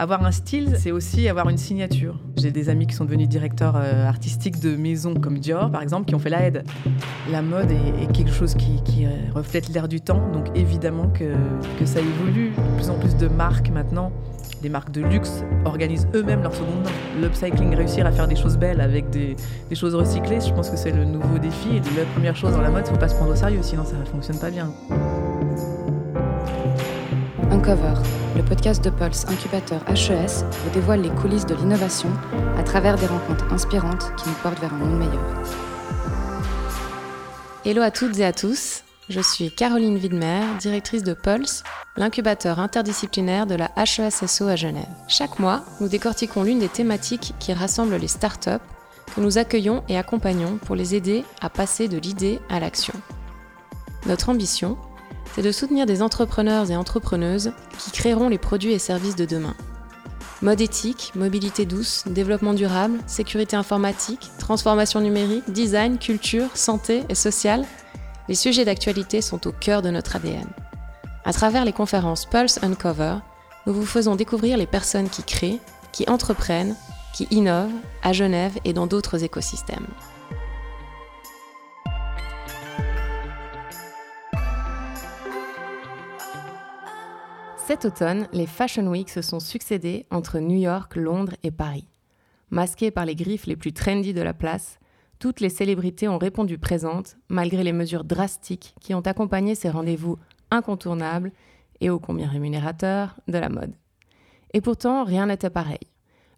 Avoir un style, c'est aussi avoir une signature. J'ai des amis qui sont devenus directeurs euh, artistiques de maisons comme Dior, par exemple, qui ont fait la aide. La mode est, quelque chose qui, euh, reflète l'air du temps, donc évidemment que, que ça évolue. De plus en plus de marques maintenant des marques de luxe organisent eux-mêmes leur seconde main. L'upcycling, réussir à faire des choses belles avec des, choses recyclées, je pense que c'est le nouveau défi. Et la première chose dans la mode, il ne faut pas se prendre au sérieux, sinon ça ne fonctionne pas bien. Uncover, le podcast de Pulse Incubateur HES, vous dévoile les coulisses de l'innovation à travers des rencontres inspirantes qui nous portent vers un monde meilleur. Hello à toutes et à tous, je suis Caroline Widmer, directrice de Pulse, l'incubateur interdisciplinaire de la HESSO à Genève. Chaque mois, nous décortiquons l'une des thématiques qui rassemblent les startups que nous accueillons et accompagnons pour les aider à passer de l'idée à l'action. Notre ambition, c'est de soutenir des entrepreneurs et entrepreneuses qui créeront les produits et services de demain. Mode éthique, mobilité douce, développement durable, sécurité informatique, transformation numérique, design, culture, santé et sociale – les sujets d'actualité sont au cœur de notre ADN. À travers les conférences Pulse Uncover, nous vous faisons découvrir les personnes qui créent, qui entreprennent, qui innovent à Genève et dans d'autres écosystèmes. Cet automne, les Fashion Week se sont succédés entre New York, Londres et Paris. Masqués par les griffes les plus trendy de la place, toutes les célébrités ont répondu présentes, malgré les mesures drastiques qui ont accompagné ces rendez-vous incontournables et ô combien rémunérateurs de la mode. Et pourtant, rien n'était pareil.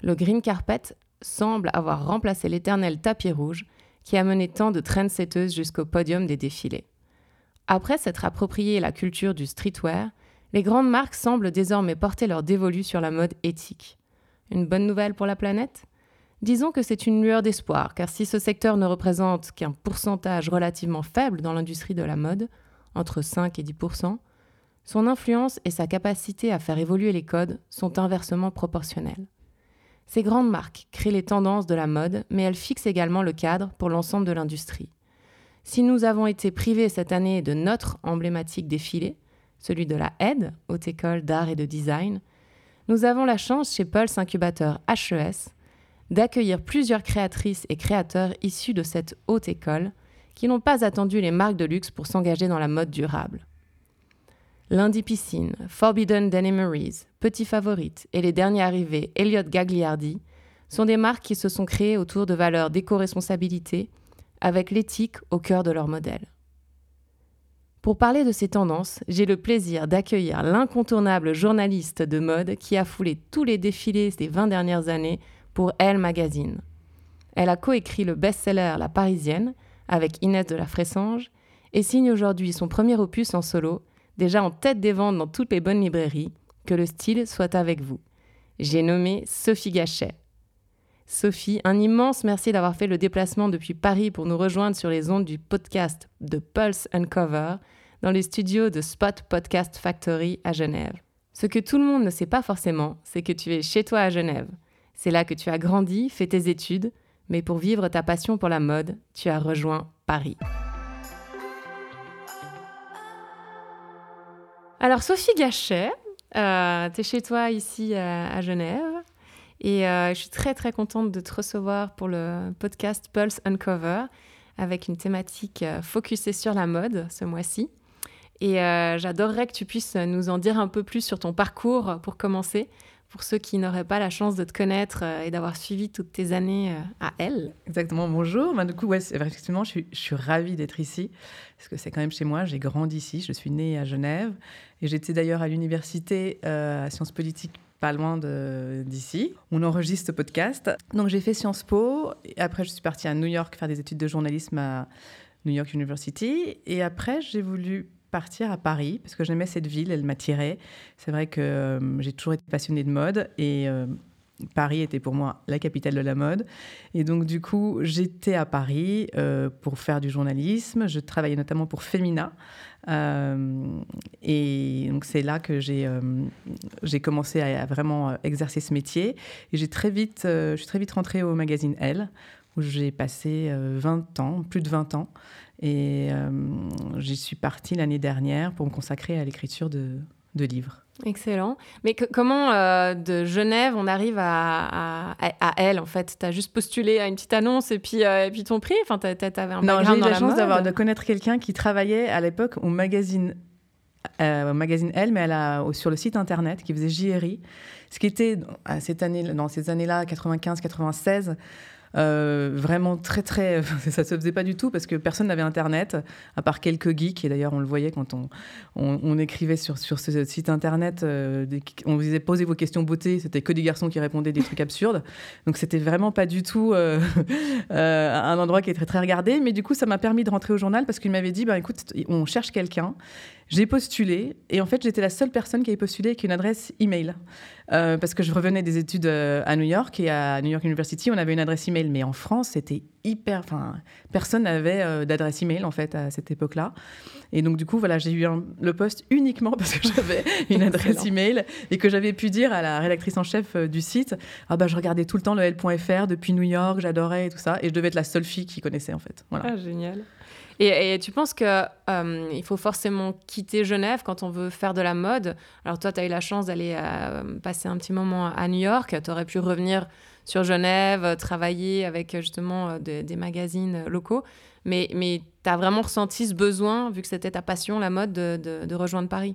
Le green carpet semble avoir remplacé l'éternel tapis rouge qui a mené tant de trendsetteuses jusqu'au podium des défilés. Après s'être approprié la culture du streetwear, les grandes marques semblent désormais porter leur dévolu sur la mode éthique. Une bonne nouvelle pour la planète? Disons que c'est une lueur d'espoir, car si ce secteur ne représente qu'un pourcentage relativement faible dans l'industrie de la mode, entre 5 et 10% son influence et sa capacité à faire évoluer les codes sont inversement proportionnelles. Ces grandes marques créent les tendances de la mode, mais elles fixent également le cadre pour l'ensemble de l'industrie. Si nous avons été privés cette année de notre emblématique défilé, celui de la Aide, Haute École d'Art et de Design, nous avons la chance chez Pulse Incubateur HES d'accueillir plusieurs créatrices et créateurs issus de cette haute école qui n'ont pas attendu les marques de luxe pour s'engager dans la mode durable. Lundi Piscine, Forbidden Denimeries, Petit Favorite et les derniers arrivés, Elliot Gagliardi, sont des marques qui se sont créées autour de valeurs d'éco-responsabilité, avec l'éthique au cœur de leur modèle. Pour parler de ces tendances, j'ai le plaisir d'accueillir l'incontournable journaliste de mode qui a foulé tous les défilés des 20 dernières années pour Elle Magazine. Elle a coécrit le best-seller La Parisienne avec Inès de la Fressange et signe aujourd'hui son premier opus en solo, déjà en tête des ventes dans toutes les bonnes librairies, Que le style soit avec vous. J'ai nommé Sophie Gachet. Sophie, un immense merci d'avoir fait le déplacement depuis Paris pour nous rejoindre sur les ondes du podcast de Pulse Uncover dans les studios de Spot Podcast Factory à Genève. Ce que tout le monde ne sait pas forcément, c'est que tu es chez toi à Genève. C'est là que tu as grandi, fait tes études, mais pour vivre ta passion pour la mode, tu as rejoint Paris. Alors Sophie Gachet, euh, tu es chez toi ici euh, à, Genève et euh, je suis très très contente de te recevoir pour le podcast Pulse Uncover avec une thématique focusée sur la mode ce mois-ci. Et j'adorerais que tu puisses nous en dire un peu plus sur ton parcours pour commencer, pour ceux qui n'auraient pas la chance de te connaître euh, et d'avoir suivi toutes tes années euh, à elle. Exactement, bonjour. Ben, du coup, effectivement, je suis, ravie d'être ici, parce que c'est quand même chez moi, j'ai grandi ici, je suis née à Genève, et j'étais d'ailleurs à l'université euh, à Sciences Politiques pas loin d'ici. On enregistre ce podcast. Donc j'ai fait Sciences Po, et après je suis partie à New York faire des études de journalisme à New York University, et après j'ai voulu partir à Paris parce que j'aimais cette ville, elle m'attirait. C'est vrai que euh, j'ai toujours été passionnée de mode et euh, Paris était pour moi la capitale de la mode. Et donc, du coup, j'étais à Paris euh, pour faire du journalisme. Je travaillais notamment pour Femina. et donc, c'est là que j'ai j'ai commencé à, vraiment exercer ce métier. Et j'ai très vite, je suis très vite rentrée au magazine Elle, où j'ai passé 20 ans, plus de 20 ans. Et euh, j'y suis partie l'année dernière pour me consacrer à l'écriture de, livres. Excellent. Mais comment euh, de Genève on arrive à, à, elle en fait? Tu as juste postulé à une petite annonce et puis, euh, et puis ton prix? Enfin, avais un Non, j'ai eu la, chance d'avoir de connaître quelqu'un qui travaillait à l'époque au magazine, euh, au magazine Elle, mais elle a, sur le site internet, qui faisait JRI. Ce qui était, à cette année, dans ces années-là, 95-96, euh, vraiment très très ça se faisait pas du tout parce que personne n'avait internet à part quelques geeks. Et d'ailleurs on le voyait quand on, on, écrivait sur, sur ce site internet euh, on disait posez vos questions beauté. C'était que des garçons qui répondaient des trucs absurdes. Donc c'était vraiment pas du tout euh, un endroit qui était très très regardé. Mais du coup ça m'a permis de rentrer au journal parce qu'il m'avait dit bah écoute on cherche quelqu'un j'ai postulé et en fait j'étais la seule personne qui avait postulé avec une adresse email. Euh, parce que je revenais des études euh, à New York et à New York University on avait une adresse email. Mais en France c'était hyper enfin personne n'avait euh, d'adresse email en fait à cette époque-là. Et donc du coup voilà j'ai eu le poste uniquement parce que j'avais une adresse email et que j'avais pu dire à la rédactrice en chef du site ah bah je regardais tout le temps le L.fr depuis New York j'adorais et tout ça et je devais être la seule fille qui connaissait en fait. Voilà. Ah, génial et, tu penses qu'il euh, faut forcément quitter Genève quand on veut faire de la mode? Alors toi, tu as eu la chance d'aller euh, passer un petit moment à New York. Tu aurais pu revenir sur Genève, travailler avec justement euh, des magazines locaux. Mais, mais tu as vraiment ressenti ce besoin, vu que c'était ta passion, la mode, de, rejoindre Paris?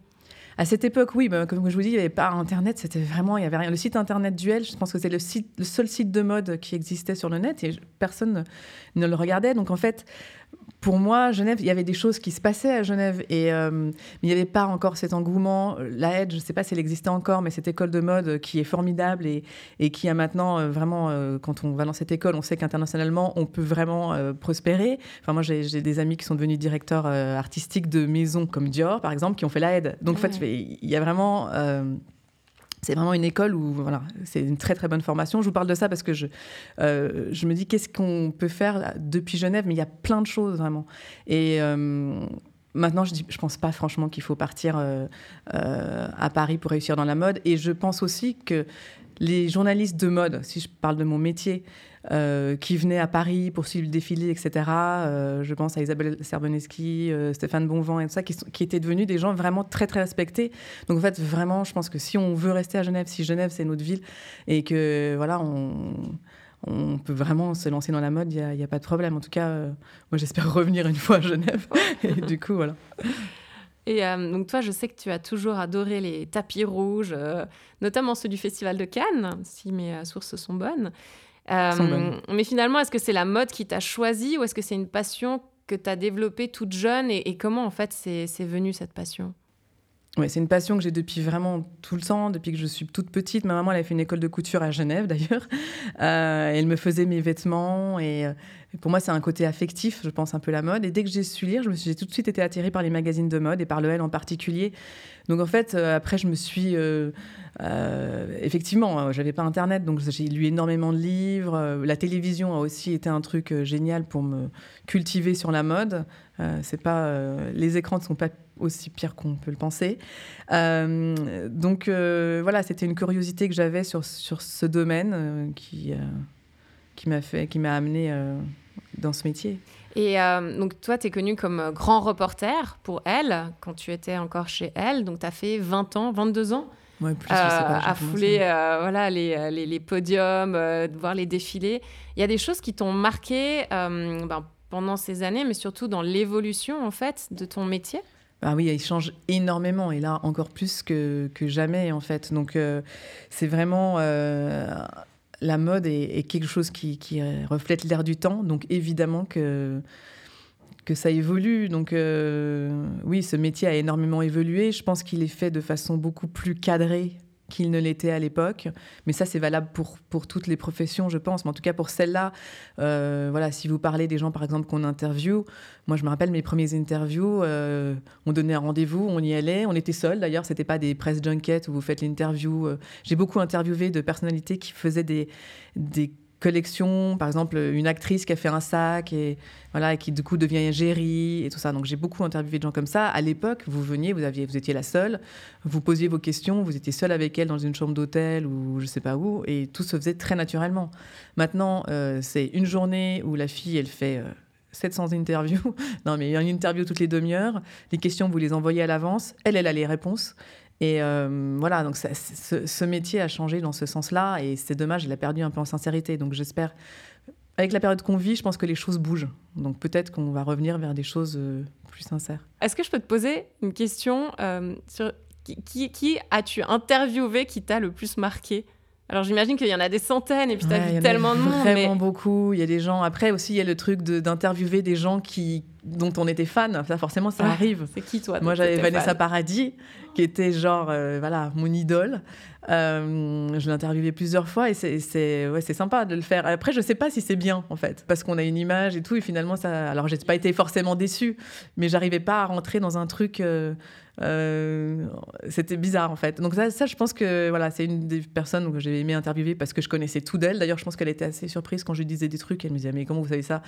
À cette époque, oui, bah, comme je vous dis, il n'y avait pas Internet, c'était vraiment, il y avait rien. Le site Internet Duel, je pense que c'est le seul site de mode qui existait sur le net et personne ne le regardait. Donc en fait, pour moi, Genève, il y avait des choses qui se passaient à Genève, et euh, mais il n'y avait pas encore cet engouement. La Hedge, je ne sais pas si elle existait encore, mais cette école de mode qui est formidable et, et qui a maintenant euh, vraiment, euh, quand on va dans cette école, on sait qu'internationalement, on peut vraiment prospérer. Enfin, moi, j'ai des amis qui sont devenus directeurs artistiques de maisons comme Dior, par exemple, qui ont fait la Hedge. Donc, en fait, il y a vraiment c'est vraiment une école où voilà, c'est une très très bonne formation. Je vous parle de ça parce que je, euh, je me dis qu'est-ce qu'on peut faire depuis Genève, mais il y a plein de choses vraiment. Et euh, maintenant, je ne je pense pas franchement qu'il faut partir euh, à Paris pour réussir dans la mode. Et je pense aussi que les journalistes de mode, si je parle de mon métier, euh, qui venaient à Paris pour suivre le défilé, etc. Euh, je pense à Isabelle Serboneski, euh, Stéphane Bonvent et tout ça, qui, étaient devenus des gens vraiment très, très respectés. Donc, en fait, vraiment, je pense que si on veut rester à Genève, si Genève, c'est notre ville, et que, voilà, on, peut vraiment se lancer dans la mode, il n'y a, pas de problème. En tout cas, moi, j'espère revenir une fois à Genève. et du coup, voilà. Et donc toi, je sais que tu as toujours adoré les tapis rouges, notamment ceux du Festival de Cannes, si mes sources sont bonnes. Euh, mais finalement, est-ce que c'est la mode qui t'a choisi ou est-ce que c'est une passion que tu as développée toute jeune et, comment en fait c'est venu cette passion? Ouais, c'est une passion que j'ai depuis vraiment tout le temps, depuis que je suis toute petite. Ma maman, elle a fait une école de couture à Genève, d'ailleurs. Euh, elle me faisait mes vêtements. Et, euh, pour moi, c'est un côté affectif, je pense, un peu la mode. Et dès que j'ai su lire, j'ai tout de suite été attirée par les magazines de mode et par le L en particulier. Donc, en fait, euh, après, je me suis... effectivement, j'avais pas Internet, donc j'ai lu énormément de livres. La télévision a aussi été un truc génial pour me cultiver sur la mode. c'est pas... les écrans ne sont pas aussi pire qu'on peut le penser. Euh, donc euh, voilà, c'était une curiosité que j'avais sur, sur ce domaine euh, qui, qui m'a fait, qui m'a amené dans ce métier. Et donc toi, tu es connu comme grand reporter pour Elle, quand tu étais encore chez Elle. Donc tu as fait 20 ans, 22 ans ouais, plus, pas, à fouler voilà, les, les, les podiums, voir les défilés. Il y a des choses qui t'ont marqué ben, pendant ces années, mais surtout dans l'évolution en fait de ton métier? Ah oui, il change énormément et là encore plus que, jamais en fait. Donc euh, c'est vraiment euh, la mode est, quelque chose qui, qui reflète l'air du temps. Donc évidemment que que ça évolue. Donc euh, oui, ce métier a énormément évolué. Je pense qu'il est fait de façon beaucoup plus cadrée qu'il ne l'était à l'époque. Mais ça, c'est valable pour, pour toutes les professions, je pense. Mais en tout cas, pour celle-là, euh, voilà, si vous parlez des gens, par exemple, qu'on interviewe, moi, je me rappelle mes premiers interviews, euh, on donnait un rendez-vous, on y allait, on était seuls d'ailleurs, c'était pas des press junkets où vous faites l'interview. Euh. J'ai beaucoup interviewé de personnalités qui faisaient des collection, par exemple une actrice qui a fait un sac et voilà qui du coup devient gérie et tout ça. Donc j'ai beaucoup interviewé de gens comme ça. À l'époque, vous veniez, vous aviez, vous étiez la seule, vous posiez vos questions, vous étiez seule avec elle dans une chambre d'hôtel ou je sais pas où et tout se faisait très naturellement. Maintenant, euh, c'est une journée où la fille elle fait 700 euh, interviews. non mais il y a une interview toutes les demi-heures. Les questions vous les envoyez à l'avance. Elle elle a les réponses Et voilà, donc ce, métier a changé dans ce sens-là, et c'est dommage, il a perdu un peu en sincérité. Donc j'espère, avec la période qu'on vit, je pense que les choses bougent. Donc peut-être qu'on va revenir vers des choses plus sincères. Est-ce que je peux te poser une question sur qui, qui as-tu interviewé qui t'a le plus marqué? Alors j'imagine qu'il y en a des centaines et puis tu as vu tellement de monde. Vraiment beaucoup. Il y a des gens. Après aussi, il y a le truc d'interviewer des gens qui dont on était fan. Ça forcément, ça arrive. C'est qui toi Moi, j'avais Vanessa Paradis, qui était genre euh, voilà mon idole. Euh, je l'ai interviewé plusieurs fois et c'est ouais, sympa de le faire. Après, je sais pas si c'est bien en fait, parce qu'on a une image et tout, et finalement ça. Alors, j'ai pas été forcément déçue, mais j'arrivais pas à rentrer dans un truc. Euh, c'était bizarre en fait. Donc ça, je pense que voilà, c'est une des personnes que j'ai aimé interviewer parce que je connaissais tout d'elle. D'ailleurs, je pense qu'elle était assez surprise quand je lui disais des trucs. Elle me disait mais comment vous savez ça?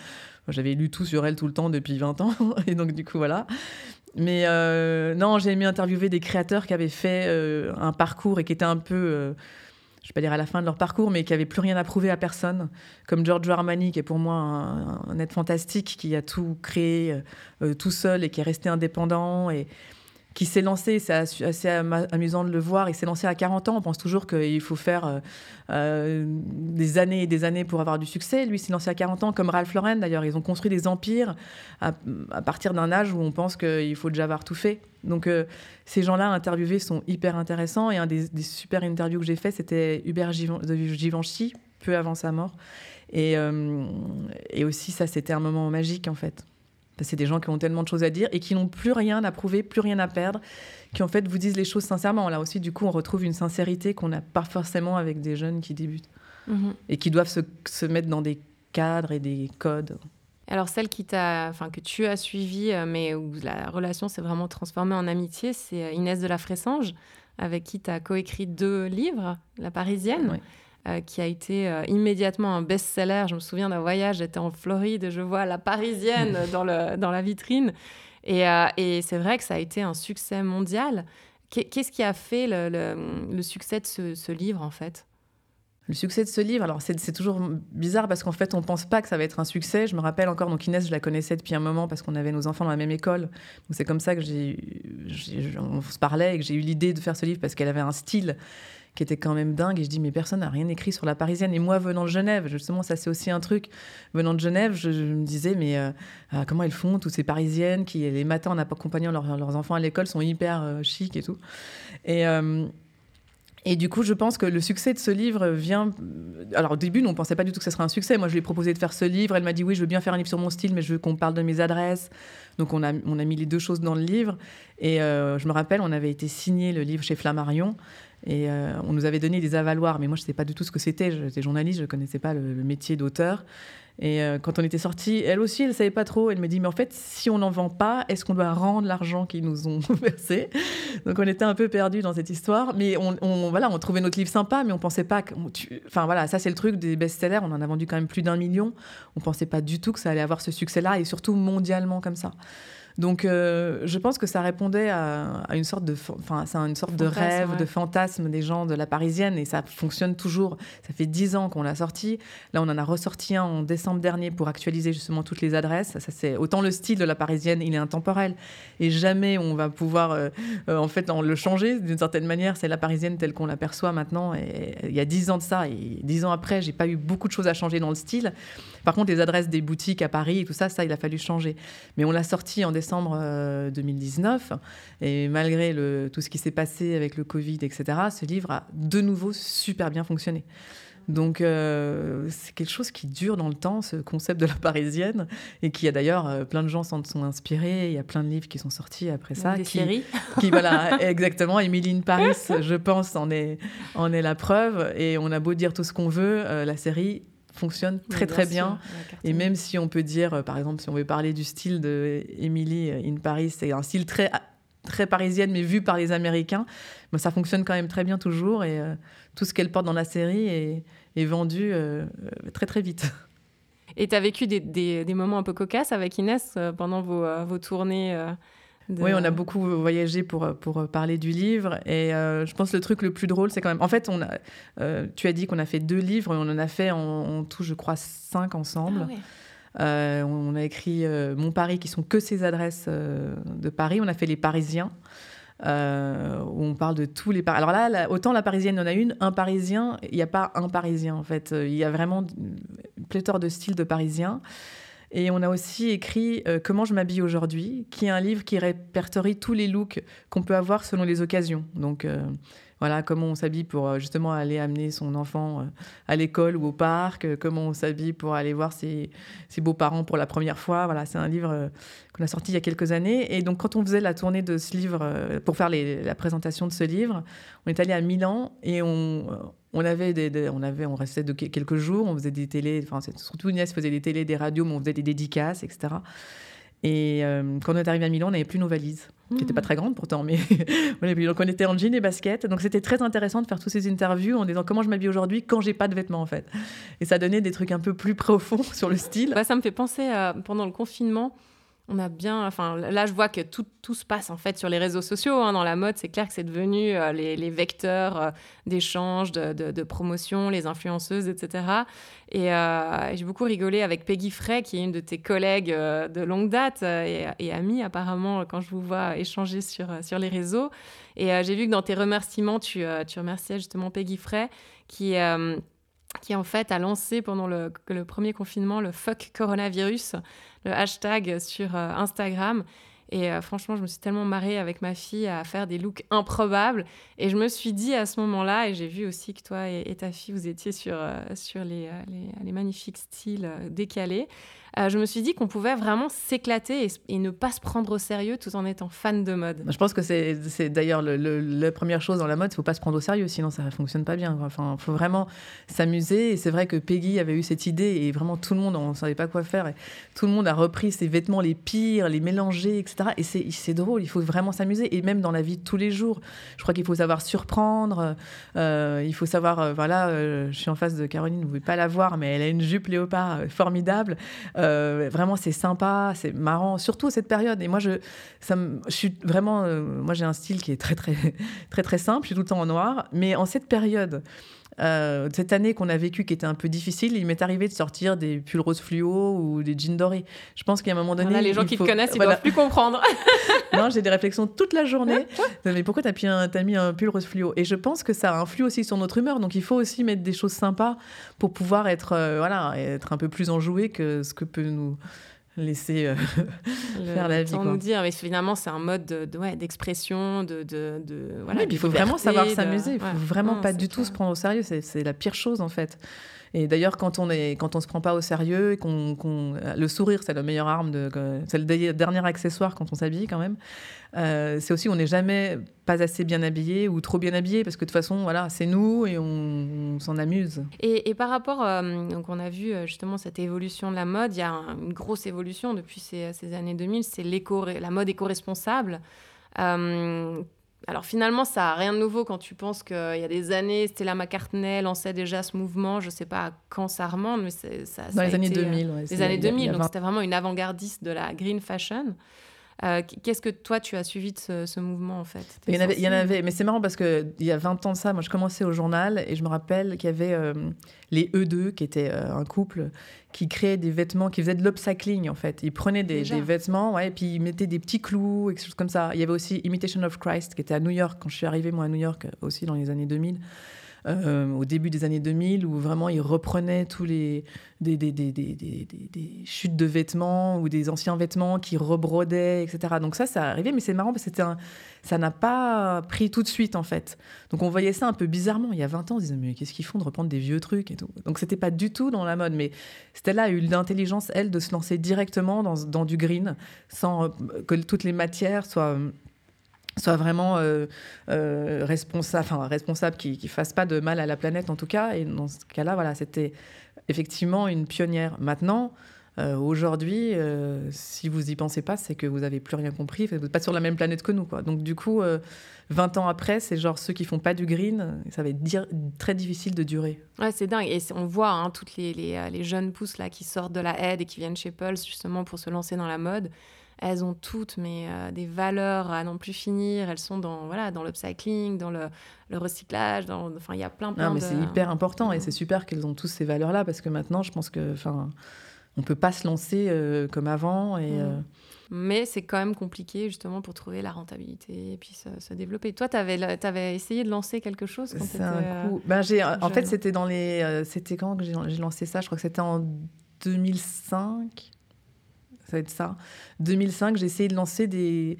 J'avais lu tout sur elle tout le temps depuis 20 ans et donc du coup voilà. Mais euh, non, j'ai aimé interviewer des créateurs qui avaient fait euh, un parcours et qui étaient un peu je vais pas dire à la fin de leur parcours, mais qui n'avaient plus rien à prouver à personne, comme Giorgio Armani, qui est pour moi un, être fantastique, qui a tout créé tout seul et qui est resté indépendant et, qui s'est lancé, c'est assez amusant de le voir, il s'est lancé à 40 ans. On pense toujours qu'il faut faire euh, euh, des années et des années pour avoir du succès. Lui s'est lancé à 40 ans, comme Ralph Lauren d'ailleurs. Ils ont construit des empires à, partir d'un âge où on pense qu'il faut déjà avoir tout fait. Donc euh, ces gens-là interviewés sont hyper intéressants. Et un des, super interviews que j'ai fait, c'était Hubert Givenchy, peu avant sa mort. Et, et aussi, ça, c'était un moment magique en fait c'est des gens qui ont tellement de choses à dire et qui n'ont plus rien à prouver, plus rien à perdre, qui en fait vous disent les choses sincèrement. Là aussi, du coup, on retrouve une sincérité qu'on n'a pas forcément avec des jeunes qui débutent mhm. et qui doivent se, mettre dans des cadres et des codes. Alors celle qui t'a, enfin que tu as suivie, euh, mais où la relation s'est vraiment transformée en amitié, c'est euh, Inès de la Fressange, avec qui tu as coécrit deux livres, La Parisienne. Euh, qui a été euh, immédiatement un best-seller. Je me souviens d'un voyage, j'étais en Floride, je vois la Parisienne dans, le, dans la vitrine. Et, euh, et c'est vrai que ça a été un succès mondial. Qu'est-ce qui a fait le, le, succès de ce, ce, livre, en fait? Le succès de ce livre, alors c'est toujours bizarre parce qu'en fait on pense pas que ça va être un succès. Je me rappelle encore, donc Inès, je la connaissais depuis un moment parce qu'on avait nos enfants dans la même école. Donc c'est comme ça que j'ai, on se parlait et que j'ai eu l'idée de faire ce livre parce qu'elle avait un style qui était quand même dingue. Et je dis, mais personne n'a rien écrit sur la Parisienne. Et moi, venant de Genève, justement, ça c'est aussi un truc. Venant de Genève, je, me disais, mais euh, euh, comment elles font, toutes ces Parisiennes qui, les matins, en accompagnant leurs, leurs enfants à l'école, sont hyper euh, chic et tout. Et. Et du coup, je pense que le succès de ce livre vient. Alors, au début, on ne pensait pas du tout que ce serait un succès. Moi, je lui ai proposé de faire ce livre. Elle m'a dit Oui, je veux bien faire un livre sur mon style, mais je veux qu'on parle de mes adresses. Donc, on a, on a mis les deux choses dans le livre. Et je me rappelle, on avait été signé le livre chez Flammarion. Et euh, on nous avait donné des avaloirs, mais moi je ne sais pas du tout ce que c'était. J'étais journaliste, je ne connaissais pas le, métier d'auteur. Et euh, quand on était sortis, elle aussi, elle ne savait pas trop. Elle me dit, mais en fait, si on n'en vend pas, est-ce qu'on doit rendre l'argent qu'ils nous ont versé? Donc on était un peu perdus dans cette histoire. Mais on, voilà, on trouvait notre livre sympa, mais on pensait pas que... Enfin voilà, ça c'est le truc des best-sellers. On en a vendu quand même plus d'un million. On pensait pas du tout que ça allait avoir ce succès-là, et surtout mondialement comme ça. Donc, euh, je pense que ça répondait à, une sorte de, enfin, c'est une sorte de rêve, de fantasme des gens de la Parisienne, et ça fonctionne toujours. Ça fait dix ans qu'on l'a sorti. Là, on en a ressorti un en décembre dernier pour actualiser justement toutes les adresses. Ça, c'est autant le style de la Parisienne, il est intemporel, et jamais on va pouvoir, euh, euh, en fait, le changer d'une certaine manière. C'est la Parisienne telle qu'on l'aperçoit maintenant. Et il y a dix ans de ça, et dix ans après, j'ai pas eu beaucoup de choses à changer dans le style. Par contre, les adresses des boutiques à Paris et tout ça, ça, il a fallu changer. Mais on l'a sorti en décembre décembre 2019. Euh, et malgré le, tout ce qui s'est passé avec le Covid, etc., ce livre a de nouveau super bien fonctionné. Donc euh, c'est quelque chose qui dure dans le temps, ce concept de la parisienne, et qui a d'ailleurs euh, plein de gens s'en sont inspirés. Il y a plein de livres qui sont sortis après ça. Des séries. Qui voilà, exactement. Emily Paris, je pense, en est en est la preuve. Et on a beau dire tout ce qu'on veut, la série fonctionne très très bien. Et même si on peut dire, euh, par exemple, si on veut parler du style de Emily in Paris, c'est un style très très parisienne mais vu par les Américains, mais ça fonctionne quand même très bien toujours et euh, tout ce qu'elle porte dans la série est, est vendu euh, très très vite. Et tu as vécu des, des, des, moments un peu cocasses avec Inès pendant vos, vos tournées oui, on a beaucoup voyagé pour, pour parler du livre. Et euh, je pense que le truc le plus drôle, c'est quand même. En fait, on a, euh, tu as dit qu'on a fait deux livres et on en a fait en, tout, je crois, cinq ensemble. Ah euh, on a écrit Mon Paris, qui sont que ces adresses de Paris. On a fait Les Parisiens. euh, où on parle de tous les... Alors là, autant la Parisienne en a une, un Parisien, il n'y a pas un Parisien en fait. Il y a vraiment une pléthore de styles de Parisiens. Et on a aussi écrit euh, Comment je m'habille aujourd'hui, qui est un livre qui répertorie tous les looks qu'on peut avoir selon les occasions. Donc euh, voilà, comment on s'habille pour euh, justement aller amener son enfant à l'école ou au parc, comment on s'habille pour aller voir ses, beaux-parents pour la première fois. Voilà, c'est un livre qu'on a sorti il y a quelques années. Et donc quand on faisait la tournée de ce livre, pour faire la présentation de ce livre, on est allé à Milan et on, on avait, des, on avait, on restait de quelques jours, on faisait des télés, enfin surtout Inès faisait des télés, des radios, mais on faisait des dédicaces, etc. Et euh, quand on est arrivé à Milan, on n'avait plus nos valises, qui n'étaient pas mmh. très grandes pourtant, mais donc on était en jean et basket. Donc c'était très intéressant de faire toutes ces interviews en disant comment je m'habille aujourd'hui quand j'ai pas de vêtements en fait. Et ça donnait des trucs un peu plus profonds sur le style. ça me fait penser à, pendant le confinement, on a bien, enfin là je vois que tout, tout, se passe en fait sur les réseaux sociaux. Hein, dans la mode, c'est clair que c'est devenu euh, les, vecteurs euh, d'échange, de, promotion, les influenceuses, etc. Euh, et j'ai beaucoup rigolé avec Peggy Frey, qui est une de tes collègues de longue date et, amie apparemment quand je vous vois échanger sur, sur les réseaux. Et j'ai vu que dans tes remerciements, tu, tu remerciais justement Peggy Frey, qui qui en fait a lancé pendant le, premier confinement le fuck coronavirus, le hashtag sur euh, Instagram. Et euh, franchement, je me suis tellement marrée avec ma fille à faire des looks improbables. Et je me suis dit à ce moment-là, et j'ai vu aussi que toi et, ta fille, vous étiez sur, euh, sur les, les, magnifiques styles décalés. Euh, je me suis dit qu'on pouvait vraiment s'éclater et, ne pas se prendre au sérieux tout en étant fan de mode. Je pense que c'est d'ailleurs la première chose dans la mode, il faut pas se prendre au sérieux, sinon ça ne fonctionne pas bien. Enfin, faut vraiment s'amuser. Et c'est vrai que Peggy avait eu cette idée et vraiment tout le monde, on ne savait pas quoi faire. Tout le monde a repris ses vêtements les pires, les mélanger, etc. Et c'est drôle, il faut vraiment s'amuser. Et même dans la vie de tous les jours, je crois qu'il faut savoir surprendre. Euh, il faut savoir, euh, voilà, je suis en face de Caroline, vous ne pouvez pas la voir, mais elle a une jupe léopard formidable. Vraiment, c'est sympa, c'est marrant, surtout cette période. Et moi, je, je suis vraiment, euh, moi, j'ai un style qui est très, très, très, très simple. Je suis tout le temps en noir, mais en cette période. Euh, cette année qu'on a vécue qui était un peu difficile, il m'est arrivé de sortir des pulls rose fluo ou des jeans dorés. Je pense qu'à un moment donné. les gens qui te connaissent, ils ne doivent plus comprendre. non, j'ai des réflexions toute la journée. Mais pourquoi tu as, mis un pull rose fluo? Et je pense que ça influe aussi sur notre humeur. Donc il faut aussi mettre des choses sympas pour pouvoir être, euh, voilà, être un peu plus enjoué que ce que peut nous laisser euh, faire la vie. Quoi. nous dire, mais finalement, c'est un mode d'expression, de, de, de, voilà. il faut vraiment savoir s'amuser. Il faut vraiment pas du tout se prendre au sérieux. C'est la pire chose en fait. Et d'ailleurs, quand on est, quand on se prend pas au sérieux, qu'on, le sourire, c'est la meilleure arme, c'est le dernier accessoire quand on s'habille quand même. Euh, c'est aussi on n'est jamais pas assez bien habillé ou trop bien habillé parce que de toute façon, voilà, c'est nous et on, s'en amuse. Et, par rapport, euh, donc on a vu euh, justement cette évolution de la mode. Il y a une grosse évolution depuis ces, ces années 2000. C'est l'éco, la mode éco-responsable. Alors finalement, ça n'a rien de nouveau quand tu penses qu'il y a des années, Stella McCartney lançait déjà ce mouvement. Je ne sais pas quand ça remonte, mais ça, Dans les années 2000. Euh, les années 2000, donc c'était vraiment une avant-gardiste de la green fashion. Euh, qu'est-ce que toi, tu as suivi de ce, mouvement, en fait? Il y, en avait, mais c'est marrant parce qu'il y a 20 ans de ça, moi, je commençais au journal et je me rappelle qu'il y avait euh, les E2, qui étaient euh, un couple, qui créaient des vêtements, qui faisaient de l'upcycling, en fait. Ils prenaient des, vêtements, ouais, et puis ils mettaient des petits clous, et quelque chose comme ça. Il y avait aussi Imitation of Christ, qui était à New York, quand je suis arrivée, moi, à New York, aussi dans les années 2000. Euh, au début des années 2000, où vraiment ils reprenaient tous les des, des, des, des, chutes de vêtements ou des anciens vêtements qui rebrodaient, etc. Donc ça, ça arrivait, mais c'est marrant parce que c'était ça n'a pas pris tout de suite en fait. Donc on voyait ça un peu bizarrement. Il y a 20 ans, on se disait mais qu'est-ce qu'ils font de reprendre des vieux trucs et tout? Donc c'était pas du tout dans la mode, mais Stella a eu l'intelligence elle de se lancer directement dans, dans du green sans euh, que toutes les matières soient soit vraiment euh, euh, responsable, enfin responsable, qui ne fasse pas de mal à la planète en tout cas. Et dans ce cas-là, voilà, c'était effectivement une pionnière. Maintenant, euh, aujourd'hui, si vous y pensez pas, c'est que vous n'avez plus rien compris. Vous n'êtes pas sur la même planète que nous, quoi. Donc du coup, 20 ans après, c'est genre ceux qui font pas du green, ça va être très difficile de durer. Ouais, c'est dingue. Et on voit hein, toutes les, les, les, jeunes pousses là qui sortent de la aide et qui viennent chez Pulse justement pour se lancer dans la mode elles ont toutes mais euh, des valeurs à n'en plus finir. Elles sont dans voilà dans l'upcycling, dans le, le recyclage, dans enfin il y a plein plein. Non, mais c'est hyper important et c'est super qu'elles ont tous ces valeurs là parce que maintenant je pense que enfin on peut pas se lancer comme avant et mmh. Mais c'est quand même compliqué justement pour trouver la rentabilité et puis se, développer. Toi, tu avais, avais, essayé de lancer quelque chose quand C'est un coup. Ben, j'ai, en fait, c'était dans les. c'était quand que j'ai lancé ça? Je crois que c'était en 2005 ça va être ça. 2005, j'ai essayé de lancer des,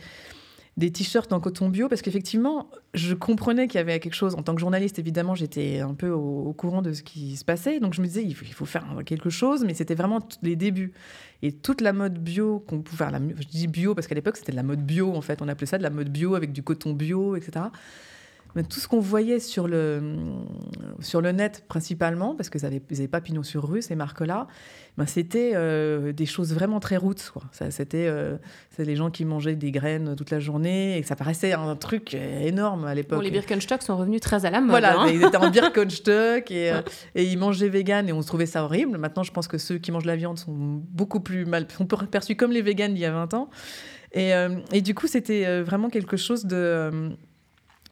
des t-shirts en coton bio parce qu'effectivement, je comprenais qu'il y avait quelque chose. En tant que journaliste, évidemment, j'étais un peu au, courant de ce qui se passait. Donc je me disais, il faut, faire quelque chose, mais c'était vraiment les débuts. Et toute la mode bio qu'on pouvait faire, la, je dis bio parce qu'à l'époque, c'était de la mode bio, en fait. On appelait ça de la mode bio avec du coton bio, etc tout ce qu'on voyait sur le, sur le net principalement, parce que n'avaient avaient pas pignon sur rue, ces marques-là, ben c'était euh, des choses vraiment très roots. C'était euh, les gens qui mangeaient des graines toute la journée, et ça paraissait un truc énorme à l'époque. Bon, les Birkenstock sont revenus très à la mode. Voilà, hein. ils étaient en Birkenstock, et, euh, et ils mangeaient vegan, et on se trouvait ça horrible. Maintenant, je pense que ceux qui mangent la viande sont beaucoup plus mal, sont perçus comme les végans il y a 20 ans. Et, et du coup, c'était vraiment quelque chose de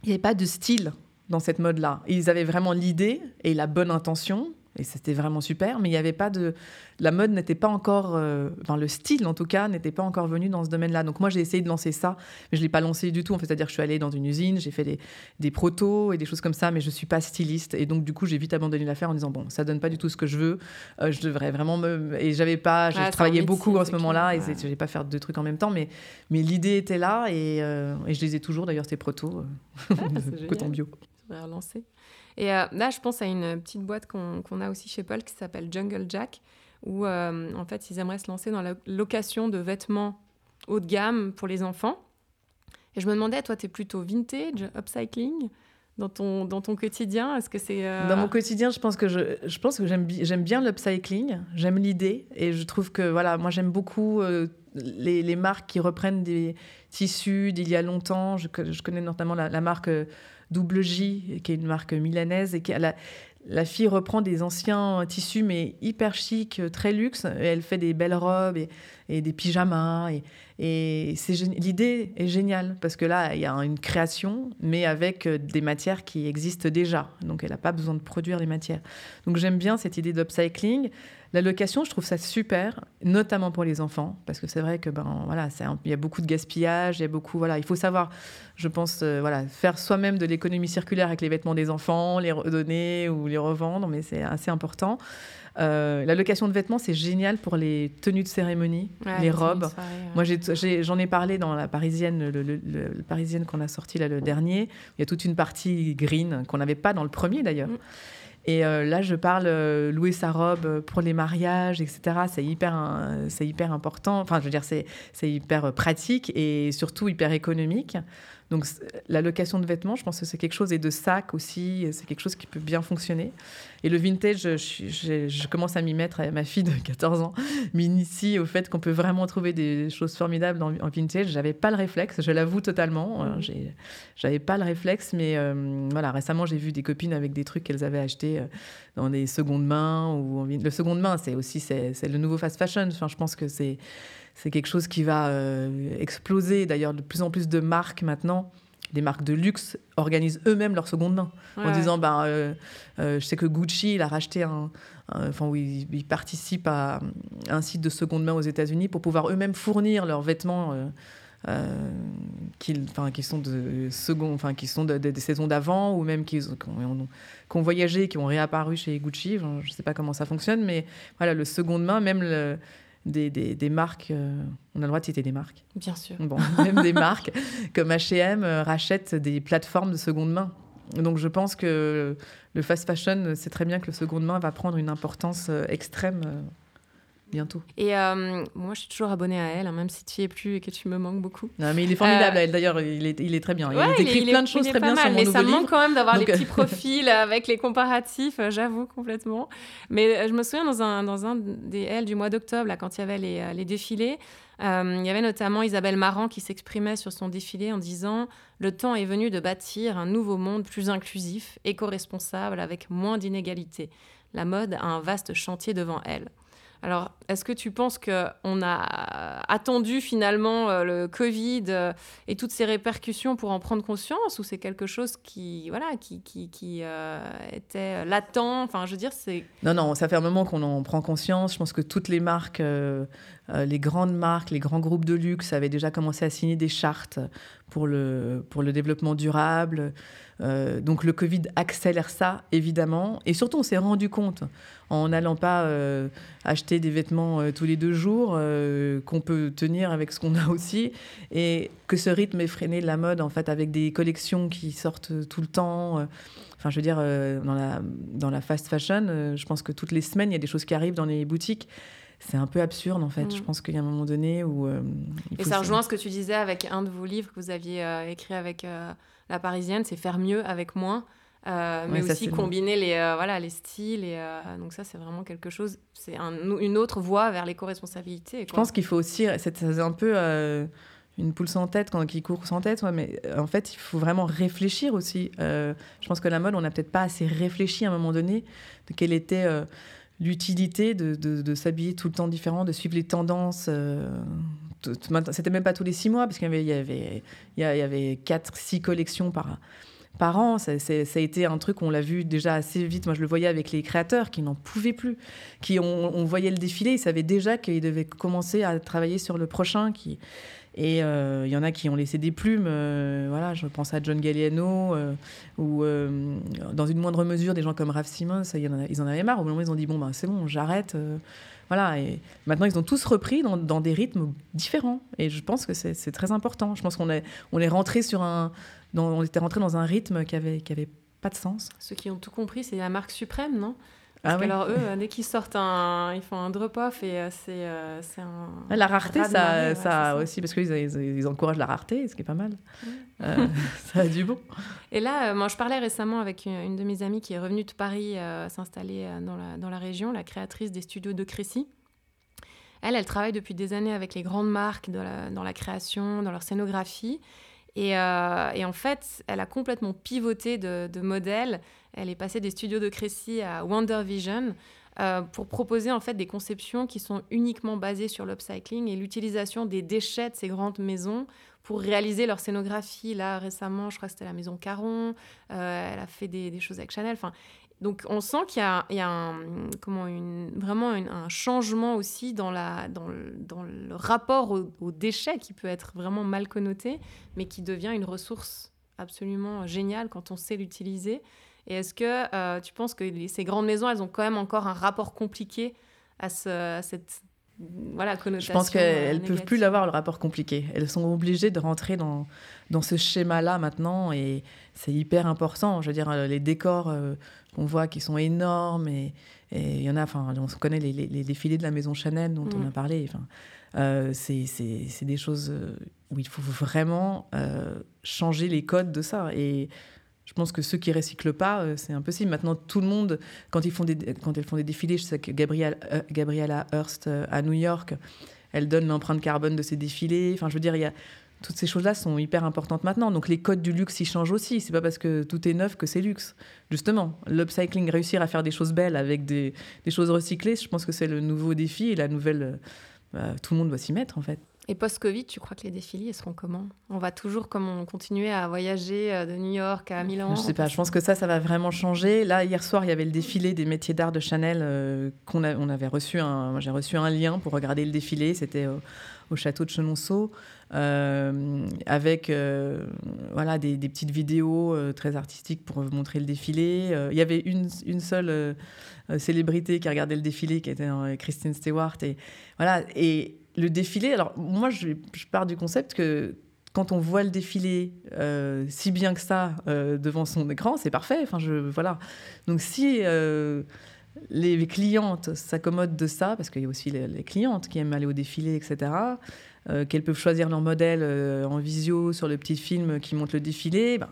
il n'y avait pas de style dans cette mode-là. Ils avaient vraiment l'idée et la bonne intention, et c'était vraiment super, mais il n'y avait pas de... La mode n'était pas encore... Euh, enfin, le style, en tout cas, n'était pas encore venu dans ce domaine-là. Donc moi, j'ai essayé de lancer ça, mais je ne l'ai pas lancé du tout. En fait, c'est-à-dire que je suis allée dans une usine, j'ai fait des, des protos et des choses comme ça, mais je ne suis pas styliste. Et donc, du coup, j'ai vite abandonné l'affaire en disant, bon, ça donne pas du tout ce que je veux. Euh, je devrais vraiment me... Et j'avais pas... Je travaillais beaucoup en ce moment-là, et je n'allais pas faire deux trucs en même temps, mais, mais l'idée était là, et, euh, et je les ai toujours, d'ailleurs, ces protos, ah, coton bio. Je vais relancer. Et euh, là, je pense à une petite boîte qu'on a aussi chez Paul qui s'appelle Jungle Jack, où euh, en fait, ils aimeraient se lancer dans la location de vêtements haut de gamme pour les enfants. Et je me demandais, toi, tu es plutôt vintage, upcycling dans ton, dans ton quotidien? Est-ce que c'est euh, Dans mon quotidien, je pense que je, je pense que j'aime bien l'upcycling, j'aime l'idée et je trouve que voilà, moi j'aime beaucoup les, les, marques qui reprennent des tissus d'il y a longtemps. Je, connais notamment la marque Double J, qui est une marque milanaise, et qui la, la fille reprend des anciens tissus, mais hyper chic, très luxe, et elle fait des belles robes et, des pyjamas. Et, et l'idée est géniale, parce que là, il y a une création, mais avec des matières qui existent déjà. Donc, elle n'a pas besoin de produire les matières. Donc, j'aime bien cette idée d'upcycling. La location, je trouve ça super, notamment pour les enfants, parce que c'est vrai que ben voilà, il y a beaucoup de gaspillage, il y a beaucoup voilà, il faut savoir, je pense euh, voilà, faire soi-même de l'économie circulaire avec les vêtements des enfants, les redonner ou les revendre, mais c'est assez important. Euh, la location de vêtements, c'est génial pour les tenues de cérémonie, les robes. Moi, j'en ai, parlé dans la Parisienne, le, Parisienne qu'on a sorti là, le dernier. Il y a toute une partie green qu'on n'avait pas dans le premier d'ailleurs. Mm. Et euh, là, je parle euh, louer sa robe pour les mariages, etc. C'est hyper, c'est hyper important. Enfin, je veux dire, c'est hyper pratique et surtout hyper économique. Donc la location de vêtements, je pense que c'est quelque chose, et de sacs aussi, c'est quelque chose qui peut bien fonctionner. Et le vintage, je, je, commence à m'y mettre, ma fille de 14 ans m'initie au fait qu'on peut vraiment trouver des choses formidables en, en vintage. J'avais pas le réflexe, je l'avoue totalement. Mmh. J'avais pas le réflexe, mais euh, voilà, récemment j'ai vu des copines avec des trucs qu'elles avaient achetés euh, dans des secondes mains. Ou le seconde main, c'est aussi c'est le nouveau fast fashion. Enfin, je pense que c'est c'est quelque chose qui va euh, exploser. D'ailleurs, de plus en plus de marques maintenant, des marques de luxe, organisent eux-mêmes leur seconde main. En disant, ben, euh, euh, je sais que Gucci, il a racheté un. enfin, oui, il, participe à un site de seconde main aux États-Unis pour pouvoir eux-mêmes fournir leurs vêtements. qui, enfin, qui sont de second, enfin, qui sont des saisons d'avant ou même qui, ont, qui, ont, voyagé, qui ont réapparu chez Gucci. je ne sais pas comment ça fonctionne, mais voilà, le seconde main, même le, des, des, marques, euh, on a le droit de citer des marques. Bien sûr. Bon, même des marques comme H&M rachètent des plateformes de seconde main. Donc je pense que le fast fashion, c'est très bien que le seconde main va prendre une importance euh, extrême bientôt. Et euh, moi, je suis toujours abonnée à elle, hein, même si tu y es plus et que tu me manques beaucoup. Non, mais il est formidable, euh, D'ailleurs, il est, il est, très bien. il écrit plein de choses très bien mal, sur mon Mais ça manque quand même d'avoir les petits profils avec les comparatifs, euh, j'avoue complètement. Mais je me souviens dans un, dans un des L du mois d'octobre, là, quand il y avait les, les défilés, il y avait notamment Isabelle Marant qui s'exprimait sur son défilé en disant Le temps est venu de bâtir un nouveau monde plus inclusif, éco-responsable, avec moins d'inégalités. La mode a un vaste chantier devant elle. Alors, est-ce que tu penses qu'on a attendu finalement euh, le Covid euh, et toutes ces répercussions pour en prendre conscience ou c'est quelque chose qui, voilà, qui, qui, euh, était latent? Enfin, je veux dire, c'est... Non, non, ça fait un moment qu'on en prend conscience. Je pense que toutes les marques, les grandes marques, les grands groupes de luxe avaient déjà commencé à signer des chartes pour le, pour le développement durable. Euh, donc le Covid accélère ça, évidemment. Et surtout, on s'est rendu compte, en n'allant pas euh, acheter des vêtements euh, tous les deux jours, qu'on peut tenir avec ce qu'on a aussi, et que ce rythme effréné de la mode, en fait, avec des collections qui sortent tout le temps. Enfin, je veux dire, dans, la, dans la fast fashion, je pense que toutes les semaines, il y a des choses qui arrivent dans les boutiques c'est un peu absurde en fait. Mm. Je pense qu'il y a un moment donné où. et ça rejoint ce que tu disais avec un de vos livres que vous aviez écrit avec la parisienne, c'est faire mieux avec moins. Euh, mais aussi combiner les, euh, voilà, les styles. Et, euh, donc ça, c'est vraiment quelque chose, c'est une autre voie vers l'éco-responsabilité. Je pense qu'il faut aussi, c'est un peu une poule sans tête quand, qui court sans tête, mais en fait, il faut vraiment réfléchir aussi. je pense que la mode, on n'a peut-être pas assez réfléchi à un moment donné de quelle était l'utilité de, de, s'habiller tout le temps différent, de suivre les tendances. Euh, c'était même pas tous les six mois, parce qu'il y avait, il y avait, quatre, six collections par, par an. Ça, a été un truc, on l'a vu déjà assez vite. Moi, je le voyais avec les créateurs qui n'en pouvaient plus, qui on, voyait le défilé, ils savaient déjà qu'ils devaient commencer à travailler sur le prochain, et euh, il y en a qui ont laissé des plumes. Euh, voilà, je pense à John Galliano euh, ou dans une moindre mesure des gens comme Raph Simons. Y ils en avaient marre. Au moment où ils ont dit bon ben c'est bon, j'arrête. voilà. Et maintenant ils ont tous repris dans, des rythmes différents. Et je pense que c'est très important. Je pense qu'on est on est rentré sur un on était rentré dans un rythme qui avait qui avait pas de sens. Ceux qui ont tout compris, c'est la marque suprême, non? Parce ah alors eux, euh, dès qu'ils sortent un, ils font un drop-off et euh, c'est euh, c'est un. La rareté, ça, ça, aussi parce qu'ils ils, encouragent la rareté, ce qui est pas mal. ça a du bon. Et là, moi, je parlais récemment avec une, de mes amies qui est revenue de Paris s'installer dans la dans la région, la créatrice des studios de Crécy. Elle, elle travaille depuis des années avec les grandes marques la, dans la création, dans leur scénographie. Et, et, en fait, elle a complètement pivoté de, de modèle elle est passée des studios de Crécy à Wonder Vision euh, pour proposer en fait des conceptions qui sont uniquement basées sur l'upcycling et l'utilisation des déchets de ces grandes maisons pour réaliser leur scénographie. Là, récemment, je crois que c'était la maison Caron. Euh, elle a fait des, choses avec Chanel. Enfin, donc, on sent qu'il y a, vraiment un changement aussi dans, le, rapport aux déchets qui peut être vraiment mal connoté, mais qui devient une ressource absolument géniale quand on sait l'utiliser. Et est-ce que euh, tu penses que ces grandes maisons, elles ont quand même encore un rapport compliqué à, cette voilà, Je pense qu'elles ne euh, peuvent plus l'avoir, le rapport compliqué. Elles sont obligées de rentrer dans, dans ce schéma-là maintenant et c'est hyper important. Je veux dire, euh, les décors qu'on voit qui sont énormes et il y en a, enfin, on connaît les, les, défilés de la maison Chanel dont on a mm. parlé. Enfin, c'est des choses où il faut vraiment changer les codes de ça. Et je pense que ceux qui recyclent pas, euh, c'est impossible. Maintenant, tout le monde, quand ils font des, quand elles font des défilés, je sais que Gabrielle, euh, Gabriella Hearst euh, à New York, elle donne l'empreinte carbone de ses défilés. Enfin, je veux dire, il y a toutes ces choses-là sont hyper importantes maintenant. Donc les codes du luxe, ils changent aussi. C'est pas parce que tout est neuf que c'est luxe. Justement, l'upcycling, réussir à faire des choses belles avec des, choses recyclées, je pense que c'est le nouveau défi et la nouvelle. Bah, tout le monde doit s'y mettre en fait. Et post-Covid, tu crois que les défilés seront comment? On va toujours comme continuer à voyager euh, de New York à Milan Je sais pas, je pense que ça, ça va vraiment changer. Là, hier soir, il y avait le défilé des métiers d'art de Chanel euh, qu'on on avait reçu. Un, j'ai reçu un lien pour regarder le défilé. C'était au, château de Chenonceau. Euh, avec voilà des, petites vidéos très artistiques pour montrer le défilé. Il y avait une, une seule célébrité qui regardait le défilé, qui était Christine Stewart. Et voilà. Et le défilé, alors moi, je, pars du concept que quand on voit le défilé euh, si bien que ça euh, devant son écran, c'est parfait. Enfin, je, voilà. Donc si euh, les clientes s'accommodent de ça, parce qu'il y a aussi les, clientes qui aiment aller au défilé, etc., qu'elles peuvent choisir leur modèle en visio sur le petit film qui montre le défilé, ben,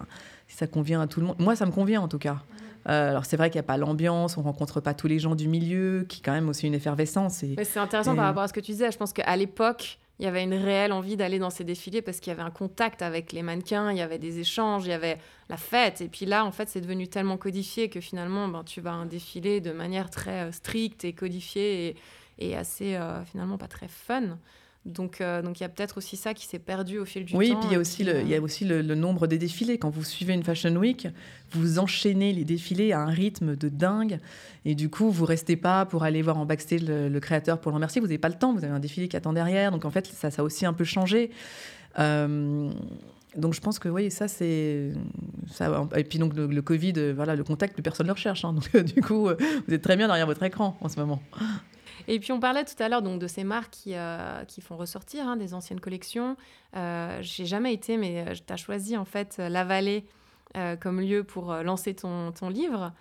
ça convient à tout le monde. Moi, ça me convient en tout cas. Euh, alors c'est vrai qu'il n'y a pas l'ambiance, on rencontre pas tous les gens du milieu, qui quand même aussi une effervescence. Et, c'est intéressant par rapport à ce que tu disais. Je pense qu'à l'époque, il y avait une réelle envie d'aller dans ces défilés parce qu'il y avait un contact avec les mannequins, il y avait des échanges, il y avait la fête. Et puis là, en fait, c'est devenu tellement codifié que finalement, ben, tu vas à un défilé de manière très euh, stricte et codifiée. et assez finalement pas très fun. Donc, donc il y a peut-être aussi ça qui s'est perdu au fil du temps. Oui, puis il y a aussi, le, il y a aussi le, nombre des défilés. Quand vous suivez une Fashion Week, vous enchaînez les défilés à un rythme de dingue. Et du coup, vous restez pas pour aller voir en backstage le, créateur pour le remercier. Vous n'avez pas le temps. Vous avez un défilé qui attend derrière. Donc en fait, ça, ça a aussi un peu changé. Euh, donc je pense que oui, ça c'est ça. Et puis donc le, Covid, euh, voilà, le contact, plus personne ne le recherche. Hein. donc euh, du coup, vous êtes très bien derrière votre écran en ce moment. Et puis on parlait tout à l'heure donc de ces marques qui, qui font ressortir hein, des anciennes collections. Euh, J'ai jamais été, mais tu as choisi en fait la vallée comme lieu pour lancer ton, ton livre,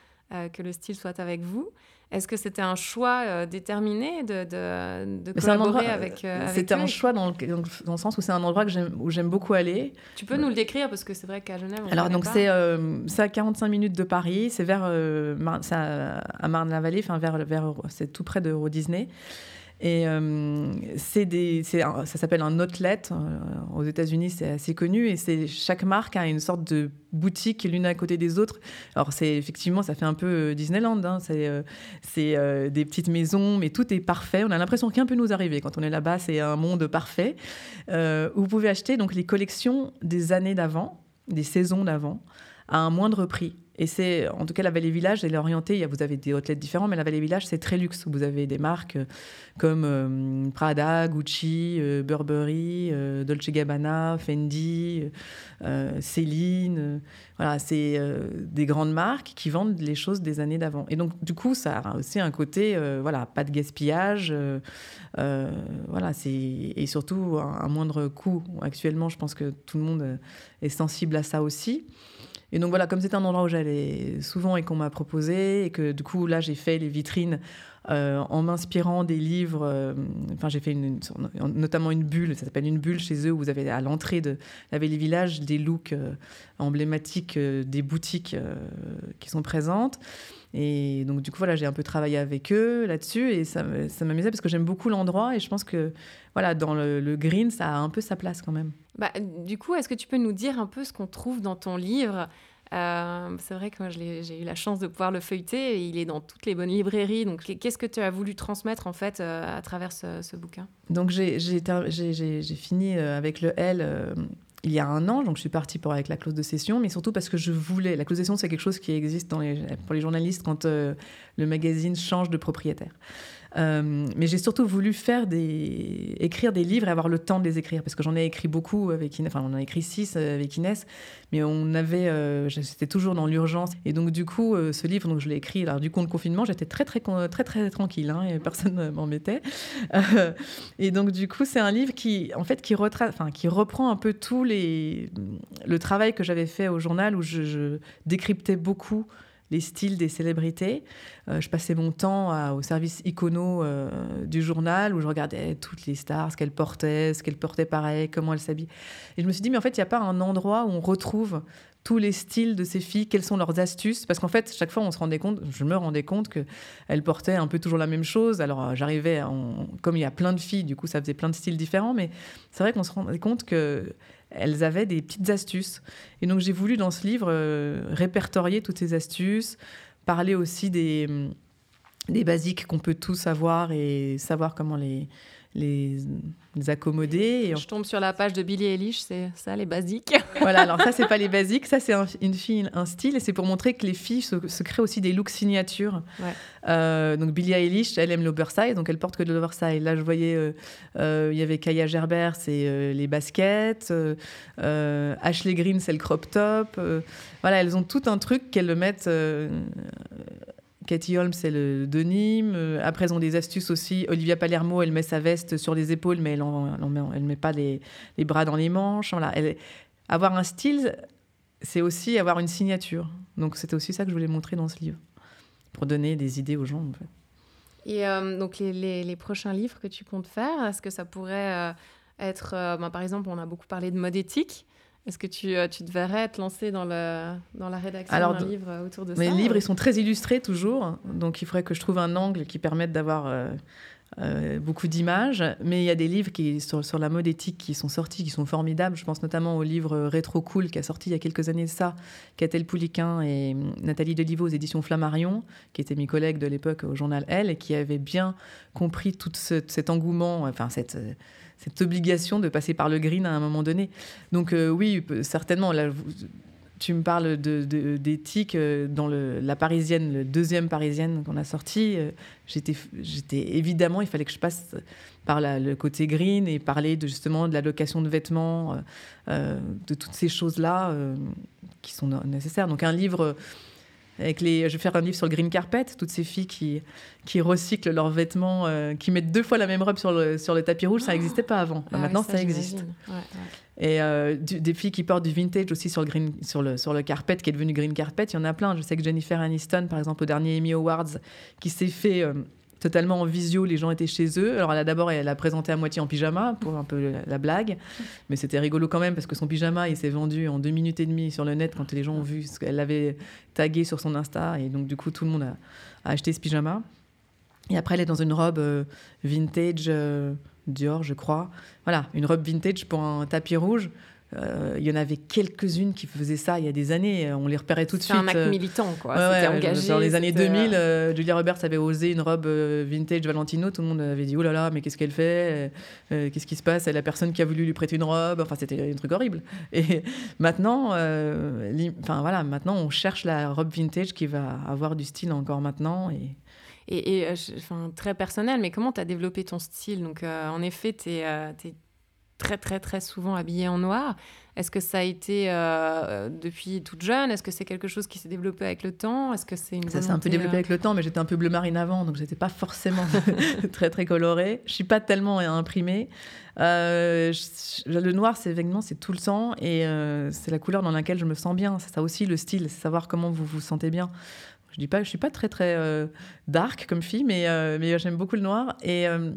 que le style soit avec vous. Est-ce que c'était un choix euh, déterminé de, de, collaborer avec, euh, C'était un choix dans le, dans le, sens où c'est un endroit que où j'aime beaucoup aller. Tu peux nous le décrire parce que c'est vrai qu'à Genève. On Alors donc c'est euh, à 45 minutes de Paris, c'est vers euh, à Marne-la-Vallée, enfin vers, vers c'est tout près de Euro Disney. Et euh, des, ça s'appelle un outlet. Euh, aux États-Unis, c'est assez connu. Et c'est chaque marque a une sorte de boutique l'une à côté des autres. Alors, c'est effectivement, ça fait un peu euh, Disneyland. Hein. C'est, des petites maisons, mais tout est parfait. On a l'impression qu'un peut nous arriver quand on est là-bas. C'est un monde parfait où vous pouvez acheter donc les collections des années d'avant, des saisons d'avant, à un moindre prix. Et c'est, en tout cas, la Vallée Village, elle est orientée. Vous avez des outlets différents, mais la Vallée Village, c'est très luxe. Vous avez des marques euh, comme euh, Prada, Gucci, euh, Burberry, Dolce Gabbana, Fendi, Céline. voilà, c'est des grandes marques qui vendent les choses des années d'avant. Et donc, du coup, ça a aussi un côté, voilà, pas de gaspillage. voilà, c'est et surtout un moindre coût. Actuellement, je pense que tout le monde est sensible à ça aussi. Et donc voilà, comme c'est un endroit où j'allais souvent et qu'on m'a proposé, et que du coup là j'ai fait les vitrines euh, en m'inspirant des livres. Euh, enfin, j'ai fait notamment une bulle, ça s'appelle une bulle chez eux, où vous avez à l'entrée de la Vallée Village des looks euh, emblématiques des boutiques qui sont présentes. Et donc, du coup, voilà, j'ai un peu travaillé avec eux là-dessus et ça, ça m'amusait parce que j'aime beaucoup l'endroit et je pense que, voilà, dans le, green, ça a un peu sa place quand même. Bah, du coup, est-ce que tu peux nous dire un peu ce qu'on trouve dans ton livre? Euh, c'est vrai que moi, j'ai eu la chance de pouvoir le feuilleter et il est dans toutes les bonnes librairies. Donc, qu'est-ce que tu as voulu transmettre en fait euh, à travers ce, bouquin? Donc, j'ai fini euh, avec le L il y a un an, donc je suis partie pour, avec la clause de cession, mais surtout parce que je voulais. La clause de cession, c'est quelque chose qui existe pour les journalistes quand le magazine change de propriétaire. Euh, mais j'ai surtout voulu faire écrire des livres et avoir le temps de les écrire, parce que j'en ai écrit beaucoup avec Inès, enfin on en a écrit six euh, avec Inès, mais on avait, euh, c'était toujours dans l'urgence. Et donc du coup, ce livre, donc je l'ai écrit, alors du coup le confinement, j'étais très très très très, tranquille, hein, et personne ne m'embêtait. et donc du coup, c'est un livre qui, en fait, qui retrace, enfin qui reprend un peu tout le travail que j'avais fait au journal où je décryptais beaucoup les styles des célébrités. Euh, je passais mon temps au service icono euh, du journal où je regardais toutes les stars, ce qu'elles portaient, ce qu'elles portaient pareil, comment elles s'habillaient. Et je me suis dit, mais en fait, il n'y a pas un endroit où on retrouve tous les styles de ces filles, quelles sont leurs astuces? Parce qu'en fait, chaque fois, on se rendait compte, je me rendais compte qu'elles portaient un peu toujours la même chose. Alors, euh, j'arrivais, comme il y a plein de filles, du coup, ça faisait plein de styles différents. Mais c'est vrai qu'on se rendait compte que elles avaient des petites astuces. Et donc j'ai voulu dans ce livre euh, répertorier toutes ces astuces, parler aussi des, des basiques qu'on peut tous avoir et savoir comment les, les, accommoder. Et Je tombe sur la page de Billie Eilish, c'est ça les basiques. voilà, alors ça c'est pas les basiques, ça c'est une fille, un style, et c'est pour montrer que les filles se, créent aussi des looks signatures. Euh, donc Billie Eilish, elle aime l'oversize, donc elle porte que de l'oversize. Là je voyais, euh, euh, il y avait Kaya Gerber, c'est les baskets, Ashley Green, c'est le crop top. voilà, elles ont tout un truc qu'elles le mettent Cathy Holmes, c'est le. Euh, après, elles ont des astuces aussi. Olivia Palermo, elle met sa veste sur les épaules, mais elle ne met, pas les, bras dans les manches. Voilà. avoir un style, c'est aussi avoir une signature. Donc, c'était aussi ça que je voulais montrer dans ce livre, pour donner des idées aux gens. Et euh, donc, les, prochains livres que tu comptes faire, est-ce que ça pourrait euh, être. Ben, par exemple, on a beaucoup parlé de mode éthique. Est-ce que tu, euh, tu te verrais te lancer dans, le, dans la rédaction d'un livre autour de ça Les livres, ils sont très illustrés toujours. Donc, il faudrait que je trouve un angle qui permette d'avoir euh, euh, beaucoup d'images, mais il y a des livres qui, sur, sur, la mode éthique qui sont sortis, qui sont formidables. Je pense notamment au livre Rétro Cool qui a sorti il y a quelques années de ça, Catel Pouliquin et hum, Nathalie Deliveau aux éditions Flammarion, qui étaient mes collègues de l'époque au journal Elle et qui avaient bien compris tout ce, cet engouement, enfin cette, cette obligation de passer par le green à un moment donné. Donc euh, oui, certainement, tu me parles d'éthique de, euh, dans la parisienne, le deuxième parisienne qu'on a sorti. Euh, j'étais, évidemment, il fallait que je passe par le côté green et parler de, justement de la location de vêtements, de toutes ces choses-là qui sont nécessaires. Donc un livre avec les, je vais faire un livre sur le green carpet, toutes ces filles qui, qui recyclent leurs vêtements, qui mettent deux fois la même robe sur le, sur le tapis rouge, ça n'existait pas avant. Ah Maintenant, ça, existe. Ouais, et euh, des filles qui portent du vintage aussi sur le, green, sur, le, sur le carpet, qui est devenu green carpet, il y en a plein. Je sais que Jennifer Aniston, par exemple, au dernier Emmy Awards, qui s'est fait euh, totalement en visio, les gens étaient chez eux. Alors elle a d'abord, elle a présenté à moitié en pyjama, pour un peu la, blague. Mais c'était rigolo quand même, parce que son pyjama, il s'est vendu en deux minutes et demie sur le net quand les gens ont vu ce qu'elle avait tagué sur son Insta. Et donc, du coup, tout le monde a, acheté ce pyjama. Et après, elle est dans une robe euh, vintage Dior, je crois. Voilà, une robe vintage pour un tapis rouge. Euh, il y en avait quelques-unes qui faisaient ça il y a des années. On les repérait tout de suite. C'est un acte euh. militant, quoi. C'était engagé. Dans les années 2000, Julia Roberts avait osé une robe vintage Valentino. Tout le monde avait dit Oh là là, mais qu'est-ce qu'elle fait Qu'est-ce qui se passe la personne qui a voulu lui prêter une robe. Enfin, c'était un truc horrible. Et maintenant, enfin, voilà, maintenant, on cherche la robe vintage qui va avoir du style encore maintenant. Et et, euh, enfin, très personnel, mais comment tu as développé ton style? Donc, euh, en effet, tu es, euh, très, très, très souvent habillée en noir. Est-ce que ça a été depuis toute jeune? Est-ce que c'est quelque chose qui s'est développé avec le temps? Est-ce que c'est une Ça s'est un peu développé avec le temps, mais j'étais un peu bleu marine avant, donc j'étais pas forcément très très colorée. Je suis pas tellement imprimée. le noir, c'est évidemment c'est tout le temps et c'est la couleur dans laquelle je me sens bien. C'est ça aussi le style, c'est savoir comment vous vous sentez bien. Je dis pas, je suis pas très très euh, dark comme fille, mais, euh, mais j'aime beaucoup le noir. Et euh,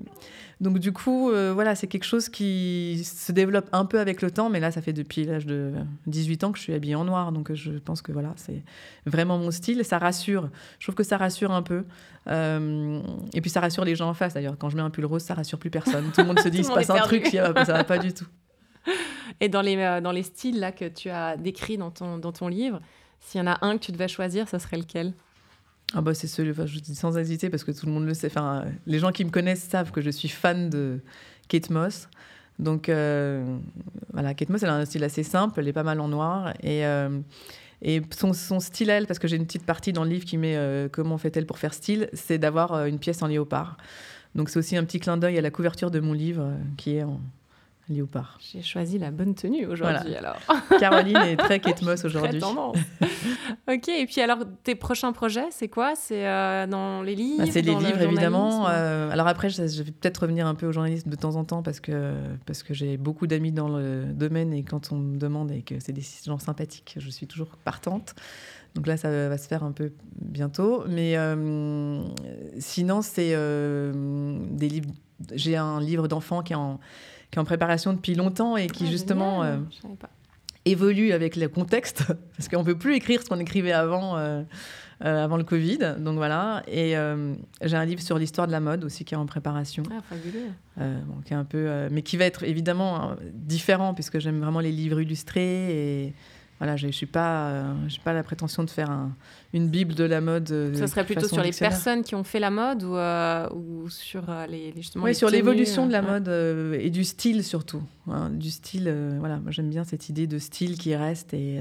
donc du coup, voilà, c'est quelque chose qui se développe un peu avec le temps, mais là, ça fait depuis l'âge de 18 ans que je suis habillée en noir, donc je pense que voilà, c'est vraiment mon style. Et ça rassure. Je trouve que ça rassure un peu. et puis ça rassure les gens en face. D'ailleurs, quand je mets un pull rose, ça rassure plus personne. Tout le monde se dit, il se passe un truc, ça va pas du tout. Et dans les, dans les styles là que tu as décrits dans ton, dans ton livre, s'il y en a un que tu devais choisir, ça serait lequel? Ah bah c'est celui, je dis sans hésiter parce que tout le monde le sait. Enfin, les gens qui me connaissent savent que je suis fan de Kate Moss. Donc euh, voilà, Kate Moss, elle a un style assez simple, elle est pas mal en noir. Et, euh, et son, son, style, elle, parce que j'ai une petite partie dans le livre qui met euh, comment fait-elle pour faire style, c'est d'avoir une pièce en léopard. Donc c'est aussi un petit clin d'œil à la couverture de mon livre qui est en, léopard. J'ai choisi la bonne tenue aujourd'hui alors. Caroline est très Kate Moss aujourd'hui. ok, et puis alors tes prochains projets, c'est quoi? C'est euh, dans les livres bah, C'est les livres évidemment. Euh, alors après, je, vais peut-être revenir un peu au journalisme de temps en temps parce que, parce que j'ai beaucoup d'amis dans le domaine et quand on me demande et que c'est des gens sympathiques, je suis toujours partante. Donc là, ça va se faire un peu bientôt. Mais euh, sinon, c'est des livres. J'ai un livre d'enfant qui est en qui est en préparation depuis longtemps et qui ah, justement euh, évolue avec le contexte, parce qu'on ne peut plus écrire ce qu'on écrivait avant, euh, euh, avant le Covid. Donc voilà. Et j'ai un livre sur l'histoire de la mode aussi qui est en préparation. Ah, fabuleux. Bon, qui est un peu, mais qui va être évidemment différent, puisque j'aime vraiment les livres illustrés et voilà, je n'ai pas, euh, pas la prétention de faire une bible de la mode. Euh, Ça serait plutôt sur les personnes qui ont fait la mode ou, euh, ou sur les, justement Oui, sur l'évolution de la mode et du style surtout. Hein, du style, voilà, moi j'aime bien cette idée de style qui reste et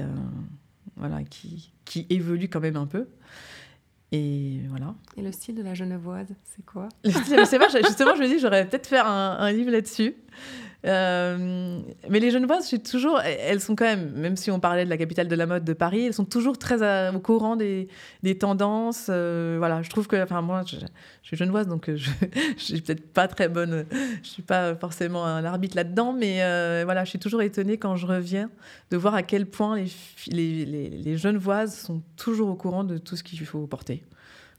voilà, qui, qui évolue quand même un peu. Et voilà. Et le style de la genevoise, c'est quoi? C'est justement, je me dis, j'aurais peut-être faire un, un livre là-dessus. Euh, mais les Genevoises, je suis toujours, elles sont quand même, même si on parlait de la capitale de la mode de Paris, elles sont toujours très au courant des, des tendances. Euh, voilà, je trouve que, enfin moi, je, suis genevoise, donc euh, je, je suis peut-être pas très bonne, je suis pas forcément un arbitre là-dedans, mais voilà, je suis toujours étonnée quand je reviens de voir à quel point les, les, les, les genevoises sont toujours au courant de tout ce qu'il faut porter.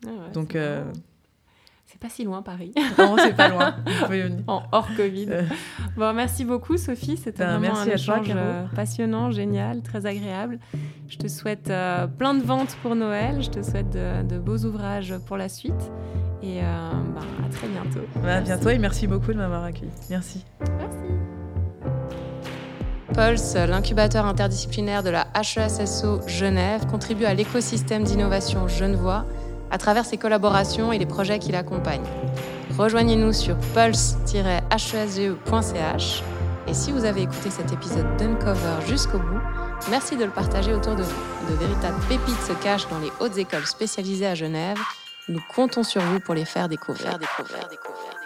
Ah donc C'est pas si loin, Paris. Non, c'est pas loin. En hors Covid. Euh. Bon, merci beaucoup, Sophie. C'était Ben, vraiment merci un toi, échange Caro. euh, passionnant, génial, très agréable. Je te souhaite euh, plein de ventes pour Noël. Je te souhaite de, de beaux ouvrages pour la suite. Et euh, ben, à très bientôt. Bah, à bientôt et merci beaucoup de m'avoir accueilli. Merci. Pulse, l'incubateur interdisciplinaire de la HESSO Genève, contribue à l'écosystème d'innovation genevois à travers ses collaborations et les projets qui l'accompagnent. Rejoignez-nous sur pulse-hesge.ch et si vous avez écouté cet épisode d'Uncover jusqu'au bout, merci de le partager autour de vous. De véritables pépites se cachent dans les hautes écoles spécialisées à Genève. Nous comptons sur vous pour les faire découvrir. découvrir, découvrir.